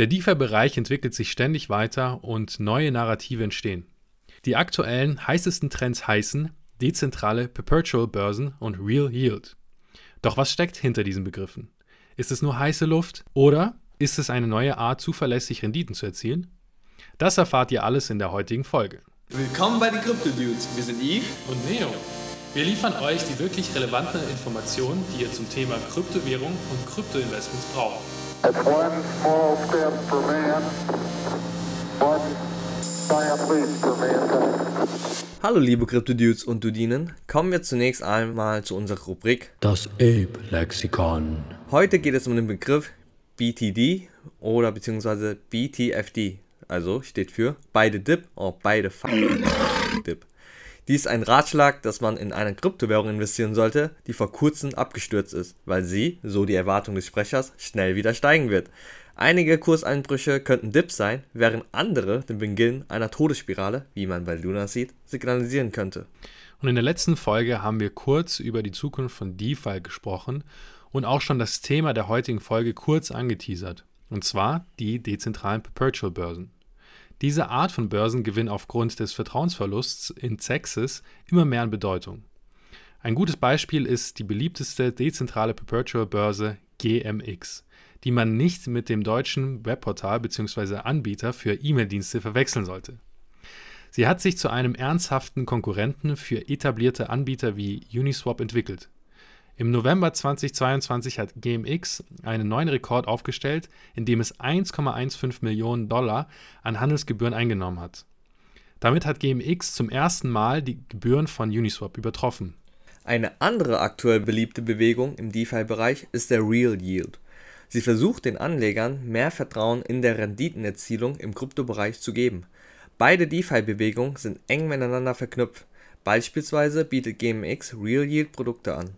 Der DeFi-Bereich entwickelt sich ständig weiter und neue Narrative entstehen. Die aktuellen heißesten Trends heißen dezentrale Perpetual Börsen und Real Yield. Doch was steckt hinter diesen Begriffen? Ist es nur heiße Luft oder ist es eine neue Art, zuverlässig Renditen zu erzielen? Das erfahrt ihr alles in der heutigen Folge. Willkommen bei den Crypto Dudes. Wir sind Yves und Neo. Wir liefern euch die wirklich relevanten Informationen, die ihr zum Thema Kryptowährung und Kryptoinvestments braucht. Hallo liebe Krypto-Dudes und Dudinen, kommen wir zunächst einmal zu unserer Rubrik Das Ape-Lexikon. Heute geht es um den Begriff BTD oder beziehungsweise BTFD, also steht für beide Dip oder beide Dip. Dies ist ein Ratschlag, dass man in eine Kryptowährung investieren sollte, die vor kurzem abgestürzt ist, weil sie, so die Erwartung des Sprechers, schnell wieder steigen wird. Einige Kurseinbrüche könnten Dips sein, während andere den Beginn einer Todesspirale, wie man bei Luna sieht, signalisieren könnte. Und in der letzten Folge haben wir kurz über die Zukunft von DeFi gesprochen und auch schon das Thema der heutigen Folge kurz angeteasert, und zwar die dezentralen Perpetual Börsen. Diese Art von Börsen gewinnen aufgrund des Vertrauensverlusts in Texas immer mehr an Bedeutung. Ein gutes Beispiel ist die beliebteste dezentrale Perpetual Börse GMX, die man nicht mit dem deutschen Webportal bzw. Anbieter für E-Mail-Dienste verwechseln sollte. Sie hat sich zu einem ernsthaften Konkurrenten für etablierte Anbieter wie Uniswap entwickelt. Im November 2022 hat GMX einen neuen Rekord aufgestellt, indem es 1,15 Millionen Dollar an Handelsgebühren eingenommen hat. Damit hat GMX zum ersten Mal die Gebühren von Uniswap übertroffen. Eine andere aktuell beliebte Bewegung im DeFi-Bereich ist der Real Yield. Sie versucht den Anlegern mehr Vertrauen in der Renditenerzielung im Kryptobereich zu geben. Beide DeFi-Bewegungen sind eng miteinander verknüpft. Beispielsweise bietet GMX Real Yield Produkte an.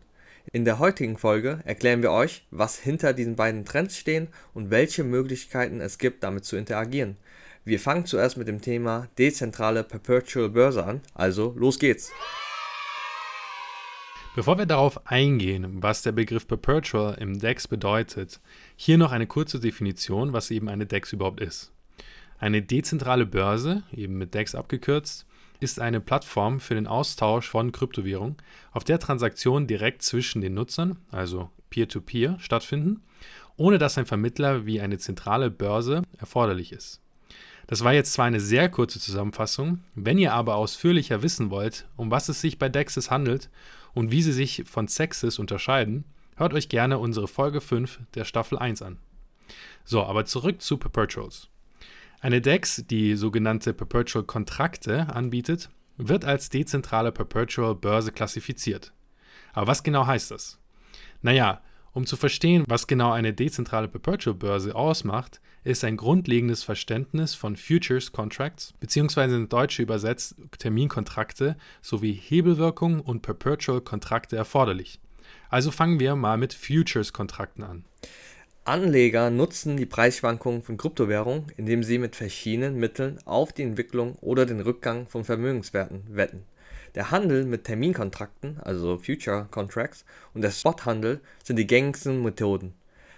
In der heutigen Folge erklären wir euch, was hinter diesen beiden Trends stehen und welche Möglichkeiten es gibt, damit zu interagieren. Wir fangen zuerst mit dem Thema dezentrale Perpetual Börse an, also los geht's. Bevor wir darauf eingehen, was der Begriff Perpetual im DEX bedeutet, hier noch eine kurze Definition, was eben eine DEX überhaupt ist. Eine dezentrale Börse, eben mit DEX abgekürzt, ist eine Plattform für den Austausch von Kryptowährungen, auf der Transaktionen direkt zwischen den Nutzern, also Peer-to-Peer, -Peer, stattfinden, ohne dass ein Vermittler wie eine zentrale Börse erforderlich ist. Das war jetzt zwar eine sehr kurze Zusammenfassung, wenn ihr aber ausführlicher wissen wollt, um was es sich bei DEXs handelt und wie sie sich von Sexes unterscheiden, hört euch gerne unsere Folge 5 der Staffel 1 an. So, aber zurück zu Perpetuals. Eine DEX, die sogenannte Perpetual Kontrakte anbietet, wird als dezentrale Perpetual Börse klassifiziert. Aber was genau heißt das? Naja, um zu verstehen, was genau eine dezentrale Perpetual Börse ausmacht, ist ein grundlegendes Verständnis von Futures Contracts bzw. in Deutsche übersetzt Terminkontrakte sowie Hebelwirkung und Perpetual Kontrakte erforderlich. Also fangen wir mal mit Futures Kontrakten an. Anleger nutzen die Preisschwankungen von Kryptowährungen, indem sie mit verschiedenen Mitteln auf die Entwicklung oder den Rückgang von Vermögenswerten wetten. Der Handel mit Terminkontrakten, also Future Contracts, und der Spothandel sind die gängigsten Methoden.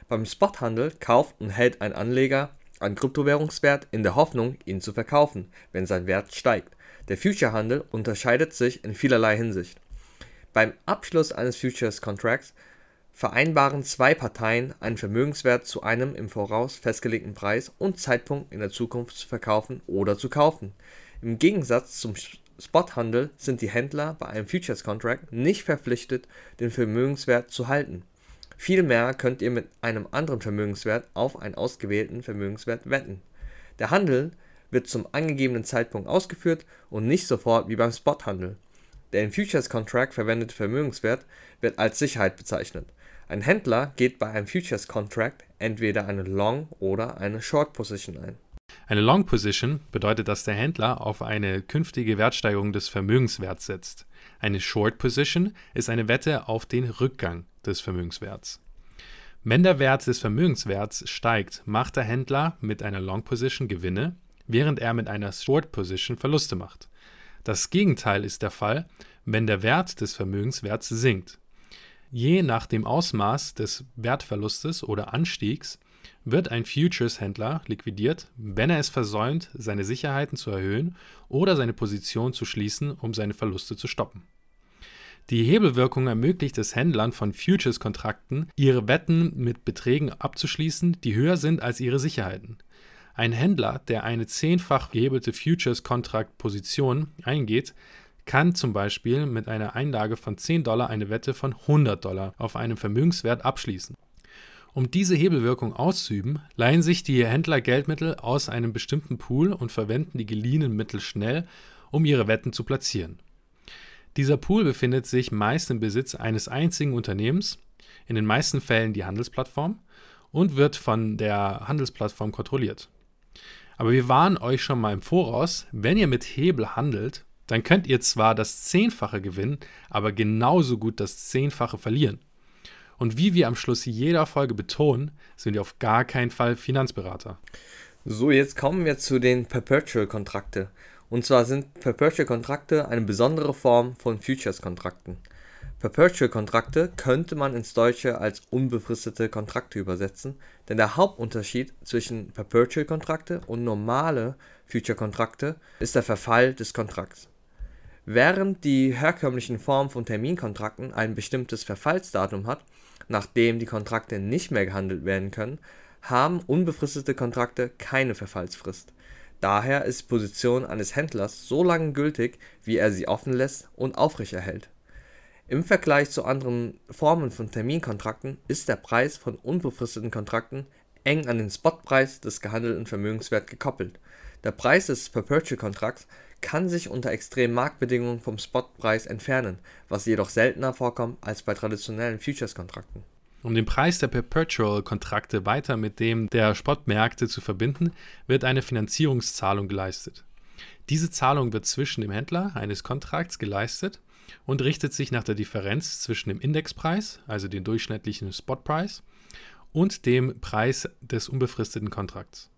Beim Spothandel kauft und hält ein Anleger einen Kryptowährungswert in der Hoffnung, ihn zu verkaufen, wenn sein Wert steigt. Der Future-Handel unterscheidet sich in vielerlei Hinsicht. Beim Abschluss eines Futures Contracts vereinbaren zwei Parteien einen Vermögenswert zu einem im Voraus festgelegten Preis und Zeitpunkt in der Zukunft zu verkaufen oder zu kaufen. Im Gegensatz zum Spothandel sind die Händler bei einem Futures Contract nicht verpflichtet, den Vermögenswert zu halten. Vielmehr könnt ihr mit einem anderen Vermögenswert auf einen ausgewählten Vermögenswert wetten. Der Handel wird zum angegebenen Zeitpunkt ausgeführt und nicht sofort wie beim Spothandel. Der in Futures Contract verwendete Vermögenswert wird als Sicherheit bezeichnet. Ein Händler geht bei einem Futures Contract entweder eine Long oder eine Short Position ein. Eine Long Position bedeutet, dass der Händler auf eine künftige Wertsteigerung des Vermögenswerts setzt. Eine Short Position ist eine Wette auf den Rückgang des Vermögenswerts. Wenn der Wert des Vermögenswerts steigt, macht der Händler mit einer Long Position Gewinne, während er mit einer Short Position Verluste macht. Das Gegenteil ist der Fall, wenn der Wert des Vermögenswerts sinkt. Je nach dem Ausmaß des Wertverlustes oder Anstiegs wird ein Futures-Händler liquidiert, wenn er es versäumt, seine Sicherheiten zu erhöhen oder seine Position zu schließen, um seine Verluste zu stoppen. Die Hebelwirkung ermöglicht es Händlern von Futures-Kontrakten, ihre Wetten mit Beträgen abzuschließen, die höher sind als ihre Sicherheiten. Ein Händler, der eine zehnfach gehebelte Futures-Kontrakt-Position eingeht, kann zum Beispiel mit einer Einlage von 10 Dollar eine Wette von 100 Dollar auf einem Vermögenswert abschließen. Um diese Hebelwirkung auszuüben, leihen sich die Händler Geldmittel aus einem bestimmten Pool und verwenden die geliehenen Mittel schnell, um ihre Wetten zu platzieren. Dieser Pool befindet sich meist im Besitz eines einzigen Unternehmens, in den meisten Fällen die Handelsplattform, und wird von der Handelsplattform kontrolliert. Aber wir warnen euch schon mal im Voraus, wenn ihr mit Hebel handelt, dann könnt ihr zwar das Zehnfache gewinnen, aber genauso gut das Zehnfache verlieren. Und wie wir am Schluss jeder Folge betonen, sind wir auf gar keinen Fall Finanzberater. So, jetzt kommen wir zu den Perpetual-Kontrakte. Und zwar sind Perpetual-Kontrakte eine besondere Form von Futures-Kontrakten. Perpetual-Kontrakte könnte man ins Deutsche als unbefristete Kontrakte übersetzen, denn der Hauptunterschied zwischen Perpetual-Kontrakte und normale Future-Kontrakte ist der Verfall des Kontrakts. Während die herkömmlichen Formen von Terminkontrakten ein bestimmtes Verfallsdatum hat, nachdem die Kontrakte nicht mehr gehandelt werden können, haben unbefristete Kontrakte keine Verfallsfrist Daher ist die Position eines Händlers so lange gültig, wie er sie offen lässt und aufrechterhält. Im Vergleich zu anderen Formen von Terminkontrakten ist der Preis von unbefristeten Kontrakten eng an den Spotpreis des gehandelten Vermögenswerts gekoppelt. Der Preis des Perpetual-Kontrakts kann sich unter extremen Marktbedingungen vom Spotpreis entfernen, was jedoch seltener vorkommt als bei traditionellen Futures-Kontrakten um den Preis der Perpetual-Kontrakte weiter mit dem der Spotmärkte zu verbinden, wird eine Finanzierungszahlung geleistet. Diese Zahlung wird zwischen dem Händler eines Kontrakts geleistet und richtet sich nach der Differenz zwischen dem Indexpreis, also dem durchschnittlichen Spotpreis, und dem Preis des unbefristeten Kontrakts.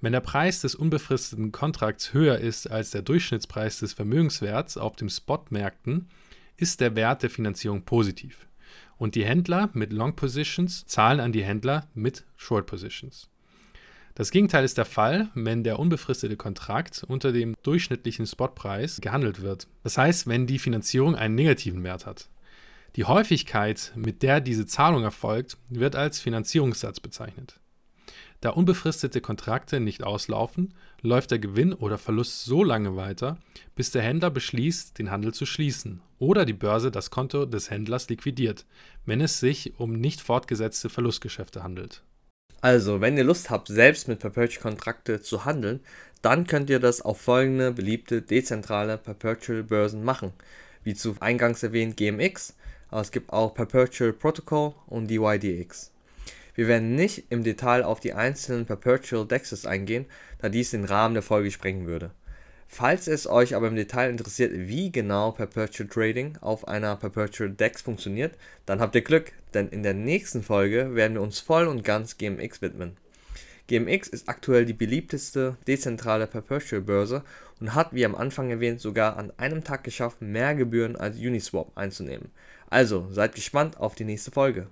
Wenn der Preis des unbefristeten Kontrakts höher ist als der Durchschnittspreis des Vermögenswerts auf den Spotmärkten, ist der Wert der Finanzierung positiv und die Händler mit Long Positions zahlen an die Händler mit Short Positions. Das Gegenteil ist der Fall, wenn der unbefristete Kontrakt unter dem durchschnittlichen Spotpreis gehandelt wird. Das heißt, wenn die Finanzierung einen negativen Wert hat. Die Häufigkeit, mit der diese Zahlung erfolgt, wird als Finanzierungssatz bezeichnet. Da unbefristete Kontrakte nicht auslaufen, läuft der Gewinn oder Verlust so lange weiter, bis der Händler beschließt, den Handel zu schließen oder die Börse das Konto des Händlers liquidiert, wenn es sich um nicht fortgesetzte Verlustgeschäfte handelt. Also, wenn ihr Lust habt, selbst mit Perpetual-Kontrakte zu handeln, dann könnt ihr das auf folgende beliebte dezentrale Perpetual-Börsen machen, wie zu eingangs erwähnt GMX, aber es gibt auch Perpetual Protocol und DYDX. Wir werden nicht im Detail auf die einzelnen Perpetual Dexes eingehen, da dies den Rahmen der Folge sprengen würde. Falls es euch aber im Detail interessiert, wie genau Perpetual Trading auf einer Perpetual Dex funktioniert, dann habt ihr Glück, denn in der nächsten Folge werden wir uns voll und ganz GMX widmen. GMX ist aktuell die beliebteste dezentrale Perpetual Börse und hat, wie am Anfang erwähnt, sogar an einem Tag geschafft, mehr Gebühren als Uniswap einzunehmen. Also seid gespannt auf die nächste Folge.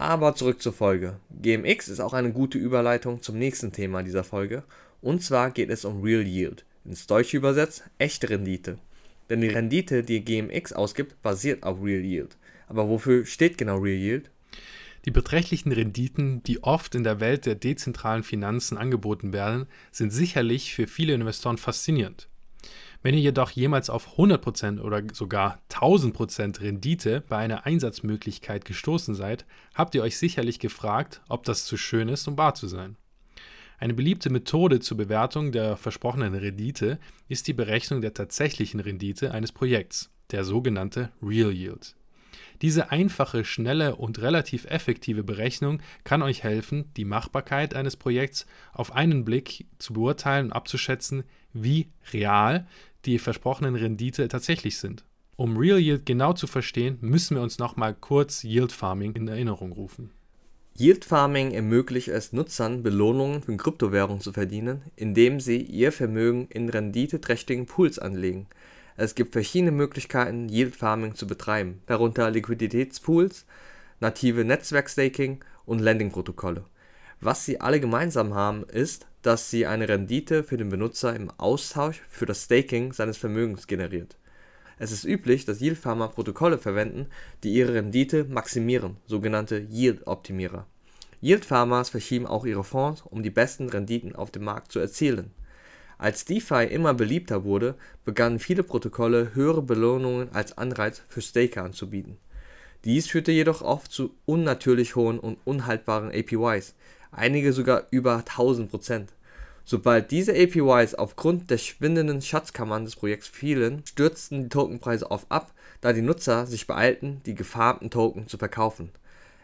Aber zurück zur Folge. GMX ist auch eine gute Überleitung zum nächsten Thema dieser Folge. Und zwar geht es um Real Yield. Ins Deutsche übersetzt echte Rendite. Denn die Rendite, die GMX ausgibt, basiert auf Real Yield. Aber wofür steht genau Real Yield? Die beträchtlichen Renditen, die oft in der Welt der dezentralen Finanzen angeboten werden, sind sicherlich für viele Investoren faszinierend. Wenn ihr jedoch jemals auf 100% oder sogar 1000% Rendite bei einer Einsatzmöglichkeit gestoßen seid, habt ihr euch sicherlich gefragt, ob das zu schön ist, um wahr zu sein. Eine beliebte Methode zur Bewertung der versprochenen Rendite ist die Berechnung der tatsächlichen Rendite eines Projekts, der sogenannte Real Yield. Diese einfache, schnelle und relativ effektive Berechnung kann euch helfen, die Machbarkeit eines Projekts auf einen Blick zu beurteilen und abzuschätzen, wie real die versprochenen Rendite tatsächlich sind. Um Real Yield genau zu verstehen, müssen wir uns nochmal kurz Yield Farming in Erinnerung rufen. Yield Farming ermöglicht es Nutzern, Belohnungen von Kryptowährungen zu verdienen, indem sie ihr Vermögen in renditeträchtigen Pools anlegen. Es gibt verschiedene Möglichkeiten, Yield Farming zu betreiben, darunter Liquiditätspools, native Netzwerkstaking und Lending-Protokolle. Was sie alle gemeinsam haben, ist, dass sie eine Rendite für den Benutzer im Austausch für das Staking seines Vermögens generiert. Es ist üblich, dass Yield-Farmer Protokolle verwenden, die ihre Rendite maximieren, sogenannte Yield-Optimierer. Yield-Farmers verschieben auch ihre Fonds, um die besten Renditen auf dem Markt zu erzielen. Als DeFi immer beliebter wurde, begannen viele Protokolle höhere Belohnungen als Anreiz für Staker anzubieten. Dies führte jedoch oft zu unnatürlich hohen und unhaltbaren APYs, einige sogar über 1000%. Sobald diese APYs aufgrund der schwindenden Schatzkammern des Projekts fielen, stürzten die Tokenpreise oft ab, da die Nutzer sich beeilten, die gefarmten Token zu verkaufen.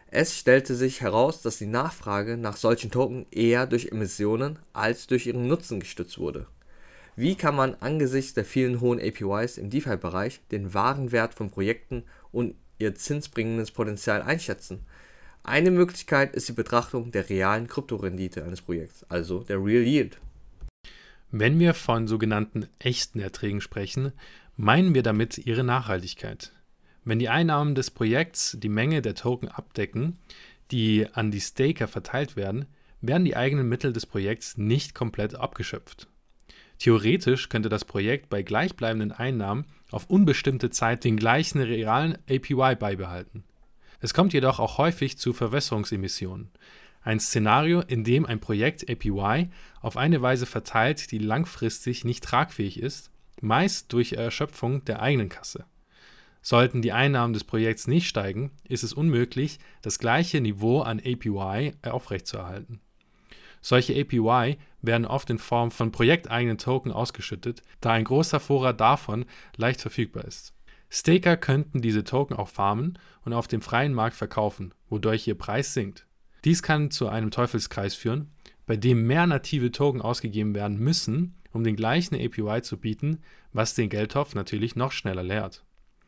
Es stellte sich heraus, dass die Nachfrage nach solchen Token eher durch Emissionen als durch ihren Nutzen gestützt wurde. Wie kann man angesichts der vielen hohen APYs im DeFi-Bereich den wahren Wert von Projekten und ihr zinsbringendes Potenzial einschätzen eine Möglichkeit ist die Betrachtung der realen Kryptorendite eines Projekts, also der Real Yield. Wenn wir von sogenannten echten Erträgen sprechen, meinen wir damit ihre Nachhaltigkeit. Wenn die Einnahmen des Projekts die Menge der Token abdecken, die an die Staker verteilt werden, werden die eigenen Mittel des Projekts nicht komplett abgeschöpft. Theoretisch könnte das Projekt bei gleichbleibenden Einnahmen auf unbestimmte Zeit den gleichen realen APY beibehalten. Es kommt jedoch auch häufig zu Verwässerungsemissionen, ein Szenario, in dem ein Projekt APY auf eine Weise verteilt, die langfristig nicht tragfähig ist, meist durch Erschöpfung der eigenen Kasse. Sollten die Einnahmen des Projekts nicht steigen, ist es unmöglich, das gleiche Niveau an APY aufrechtzuerhalten. Solche APY werden oft in Form von projekteigenen Token ausgeschüttet, da ein großer Vorrat davon leicht verfügbar ist. Staker könnten diese Token auch farmen und auf dem freien Markt verkaufen, wodurch ihr Preis sinkt. Dies kann zu einem Teufelskreis führen, bei dem mehr native Token ausgegeben werden müssen, um den gleichen APY zu bieten, was den Geldtopf natürlich noch schneller leert.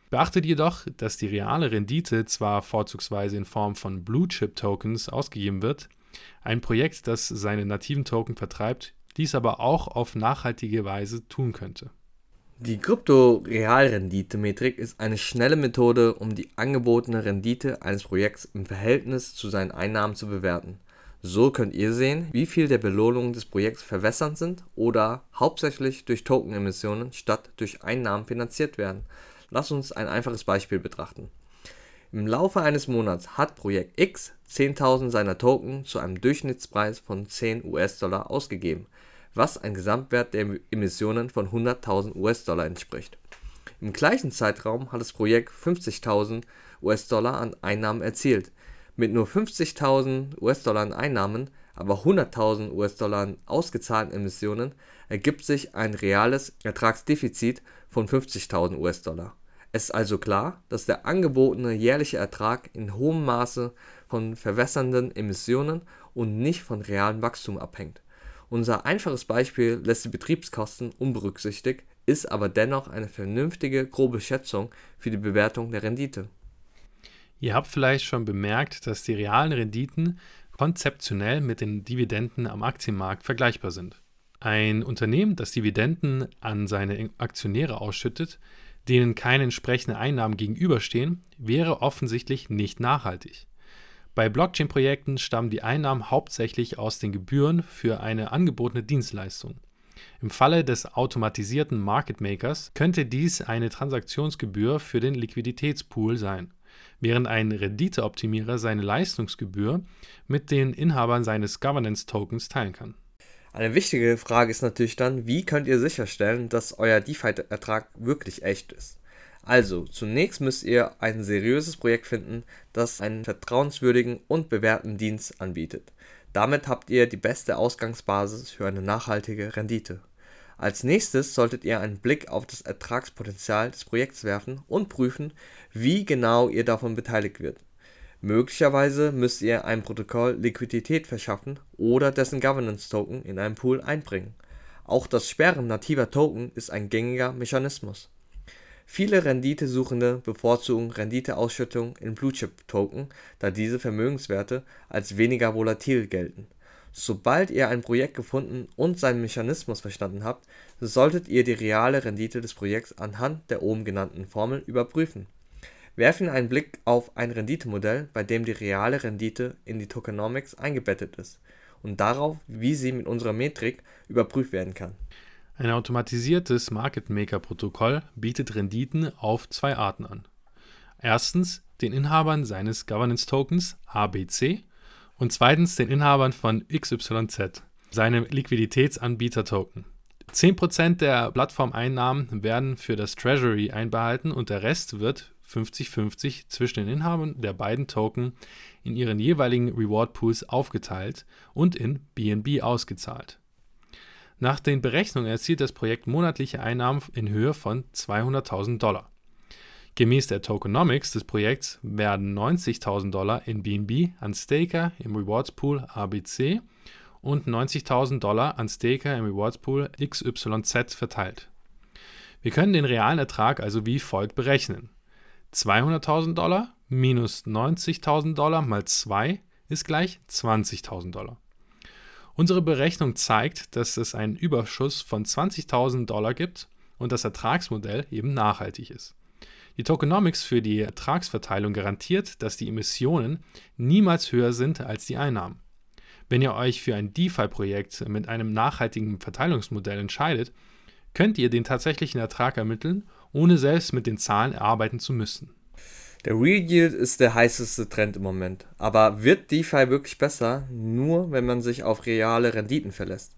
Beachtet jedoch, dass die reale Rendite zwar vorzugsweise in Form von Blue Chip Tokens ausgegeben wird, ein Projekt, das seine nativen Token vertreibt, dies aber auch auf nachhaltige Weise tun könnte. Die Krypto-Realrendite-Metrik ist eine schnelle Methode, um die angebotene Rendite eines Projekts im Verhältnis zu seinen Einnahmen zu bewerten. So könnt ihr sehen, wie viel der Belohnungen des Projekts verwässert sind oder hauptsächlich durch Tokenemissionen statt durch Einnahmen finanziert werden. Lass uns ein einfaches Beispiel betrachten. Im Laufe eines Monats hat Projekt X 10.000 seiner Token zu einem Durchschnittspreis von 10 US-Dollar ausgegeben was ein Gesamtwert der Emissionen von 100.000 US-Dollar entspricht. Im gleichen Zeitraum hat das Projekt 50.000 US-Dollar an Einnahmen erzielt. Mit nur 50.000 US-Dollar an Einnahmen, aber 100.000 US-Dollar an ausgezahlten Emissionen ergibt sich ein reales Ertragsdefizit von 50.000 US-Dollar. Es ist also klar, dass der angebotene jährliche Ertrag in hohem Maße von verwässernden Emissionen und nicht von realem Wachstum abhängt unser einfaches Beispiel lässt die Betriebskosten unberücksichtigt, ist aber dennoch eine vernünftige grobe Schätzung für die Bewertung der Rendite. Ihr habt vielleicht schon bemerkt, dass die realen Renditen konzeptionell mit den Dividenden am Aktienmarkt vergleichbar sind. Ein Unternehmen, das Dividenden an seine Aktionäre ausschüttet, denen keine entsprechenden Einnahmen gegenüberstehen, wäre offensichtlich nicht nachhaltig. Bei Blockchain-Projekten stammen die Einnahmen hauptsächlich aus den Gebühren für eine angebotene Dienstleistung. Im Falle des automatisierten Market Makers könnte dies eine Transaktionsgebühr für den Liquiditätspool sein, während ein Renditeoptimierer seine Leistungsgebühr mit den Inhabern seines Governance Tokens teilen kann. Eine wichtige Frage ist natürlich dann, wie könnt ihr sicherstellen, dass euer DeFi-Ertrag wirklich echt ist? Also, zunächst müsst ihr ein seriöses Projekt finden, das einen vertrauenswürdigen und bewährten Dienst anbietet. Damit habt ihr die beste Ausgangsbasis für eine nachhaltige Rendite. Als nächstes solltet ihr einen Blick auf das Ertragspotenzial des Projekts werfen und prüfen, wie genau ihr davon beteiligt wird. Möglicherweise müsst ihr einem Protokoll Liquidität verschaffen oder dessen Governance Token in einen Pool einbringen. Auch das Sperren nativer Token ist ein gängiger Mechanismus. Viele Renditesuchende bevorzugen Renditeausschüttung in Blue-Chip-Token, da diese Vermögenswerte als weniger volatil gelten. Sobald ihr ein Projekt gefunden und seinen Mechanismus verstanden habt, solltet ihr die reale Rendite des Projekts anhand der oben genannten Formel überprüfen. Werfen einen Blick auf ein Renditemodell, bei dem die reale Rendite in die Tokenomics eingebettet ist. und darauf, wie sie mit unserer Metrik überprüft werden kann. Ein automatisiertes Market Maker Protokoll bietet Renditen auf zwei Arten an. Erstens den Inhabern seines Governance Tokens ABC und zweitens den Inhabern von XYZ, seinem Liquiditätsanbieter Token. 10% der Plattformeinnahmen werden für das Treasury einbehalten und der Rest wird 50-50 zwischen den Inhabern der beiden Token in ihren jeweiligen Reward Pools aufgeteilt und in BNB ausgezahlt. Nach den Berechnungen erzielt das Projekt monatliche Einnahmen in Höhe von 200.000 Dollar. Gemäß der Tokenomics des Projekts werden 90.000 Dollar in BNB an Staker im Rewards Pool ABC und 90.000 Dollar an Staker im Rewards Pool XYZ verteilt. Wir können den realen Ertrag also wie folgt berechnen. 200.000 Dollar minus 90.000 Dollar mal 2 ist gleich 20.000 Dollar. Unsere Berechnung zeigt, dass es einen Überschuss von 20.000 Dollar gibt und das Ertragsmodell eben nachhaltig ist. Die Tokenomics für die Ertragsverteilung garantiert, dass die Emissionen niemals höher sind als die Einnahmen. Wenn ihr euch für ein DeFi-Projekt mit einem nachhaltigen Verteilungsmodell entscheidet, könnt ihr den tatsächlichen Ertrag ermitteln, ohne selbst mit den Zahlen erarbeiten zu müssen. Der Real Yield ist der heißeste Trend im Moment. Aber wird DeFi wirklich besser, nur wenn man sich auf reale Renditen verlässt?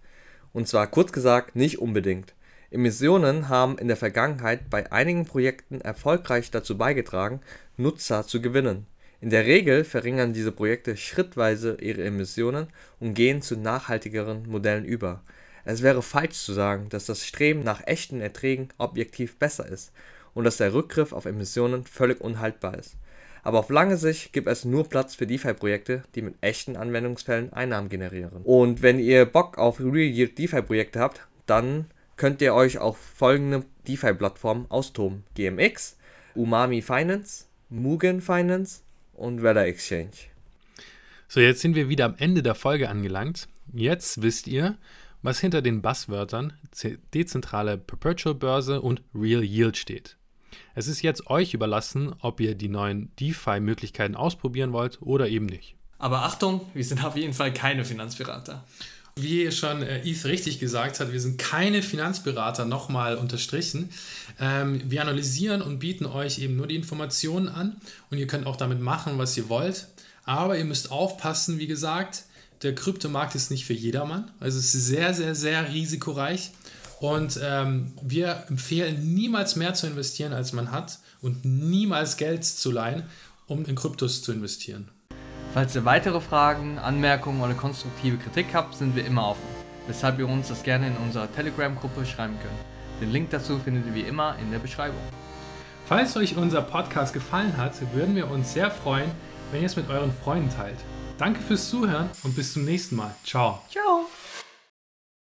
Und zwar kurz gesagt, nicht unbedingt. Emissionen haben in der Vergangenheit bei einigen Projekten erfolgreich dazu beigetragen, Nutzer zu gewinnen. In der Regel verringern diese Projekte schrittweise ihre Emissionen und gehen zu nachhaltigeren Modellen über. Es wäre falsch zu sagen, dass das Streben nach echten Erträgen objektiv besser ist und dass der Rückgriff auf Emissionen völlig unhaltbar ist. Aber auf lange Sicht gibt es nur Platz für DeFi-Projekte, die mit echten Anwendungsfällen Einnahmen generieren. Und wenn ihr Bock auf Real Yield DeFi-Projekte habt, dann könnt ihr euch auf folgende DeFi-Plattformen austoben. GMX, Umami Finance, Mugen Finance und Weather Exchange. So, jetzt sind wir wieder am Ende der Folge angelangt. Jetzt wisst ihr, was hinter den Buzzwörtern dezentrale Perpetual Börse und Real Yield steht. Es ist jetzt euch überlassen, ob ihr die neuen DeFi-Möglichkeiten ausprobieren wollt oder eben nicht. Aber Achtung, wir sind auf jeden Fall keine Finanzberater. Wie schon äh, Eve richtig gesagt hat, wir sind keine Finanzberater, nochmal unterstrichen. Ähm, wir analysieren und bieten euch eben nur die Informationen an und ihr könnt auch damit machen, was ihr wollt. Aber ihr müsst aufpassen, wie gesagt, der Kryptomarkt ist nicht für jedermann. Also es ist sehr, sehr, sehr risikoreich. Und ähm, wir empfehlen niemals mehr zu investieren, als man hat und niemals Geld zu leihen, um in Kryptos zu investieren. Falls ihr weitere Fragen, Anmerkungen oder konstruktive Kritik habt, sind wir immer offen, weshalb ihr uns das gerne in unserer Telegram-Gruppe schreiben könnt. Den Link dazu findet ihr wie immer in der Beschreibung. Falls euch unser Podcast gefallen hat, würden wir uns sehr freuen, wenn ihr es mit euren Freunden teilt. Danke fürs Zuhören und bis zum nächsten Mal. Ciao. Ciao.